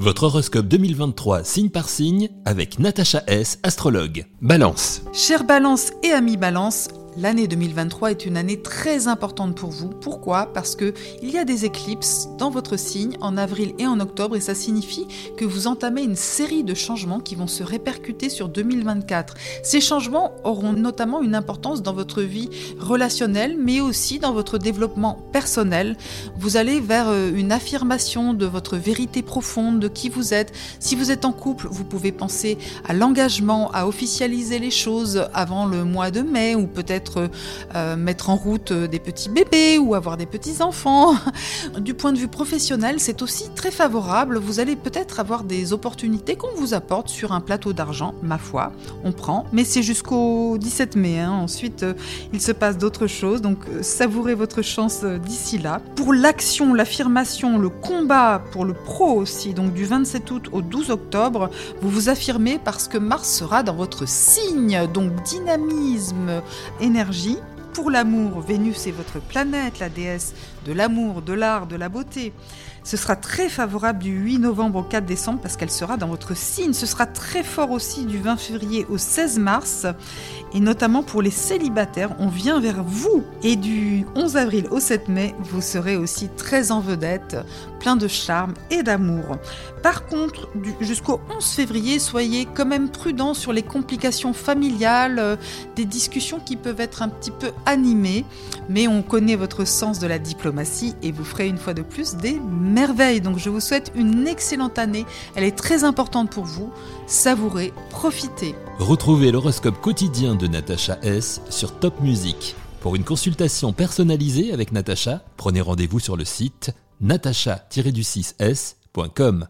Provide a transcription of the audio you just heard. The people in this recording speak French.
Votre horoscope 2023 signe par signe avec Natacha S, astrologue. Balance. Chère Balance et amis Balance, L'année 2023 est une année très importante pour vous. Pourquoi? Parce que il y a des éclipses dans votre signe en avril et en octobre et ça signifie que vous entamez une série de changements qui vont se répercuter sur 2024. Ces changements auront notamment une importance dans votre vie relationnelle mais aussi dans votre développement personnel. Vous allez vers euh, une affirmation de votre vérité profonde, de qui vous êtes. Si vous êtes en couple, vous pouvez penser à l'engagement, à officialiser les choses avant le mois de mai ou peut-être euh, mettre en route euh, des petits bébés ou avoir des petits enfants. Du point de vue professionnel, c'est aussi très favorable. Vous allez peut-être avoir des opportunités qu'on vous apporte sur un plateau d'argent, ma foi. On prend, mais c'est jusqu'au 17 mai. Hein. Ensuite, euh, il se passe d'autres choses, donc savourez votre chance d'ici là. Pour l'action, l'affirmation, le combat, pour le pro aussi, donc du 27 août au 12 octobre, vous vous affirmez parce que Mars sera dans votre signe, donc dynamisme, énergie. Pour l'amour, Vénus est votre planète, la déesse de l'amour, de l'art, de la beauté. Ce sera très favorable du 8 novembre au 4 décembre parce qu'elle sera dans votre signe. Ce sera très fort aussi du 20 février au 16 mars. Et notamment pour les célibataires, on vient vers vous. Et du 11 avril au 7 mai, vous serez aussi très en vedette, plein de charme et d'amour. Par contre, jusqu'au 11 février, soyez quand même prudent sur les complications familiales, euh, des discussions qui peuvent être un petit peu animées. Mais on connaît votre sens de la diplomatie et vous ferez une fois de plus des merveille. Donc je vous souhaite une excellente année. Elle est très importante pour vous. Savourez, profitez. Retrouvez l'horoscope quotidien de Natacha S sur Top Music. Pour une consultation personnalisée avec Natacha, prenez rendez-vous sur le site natacha-du6s.com.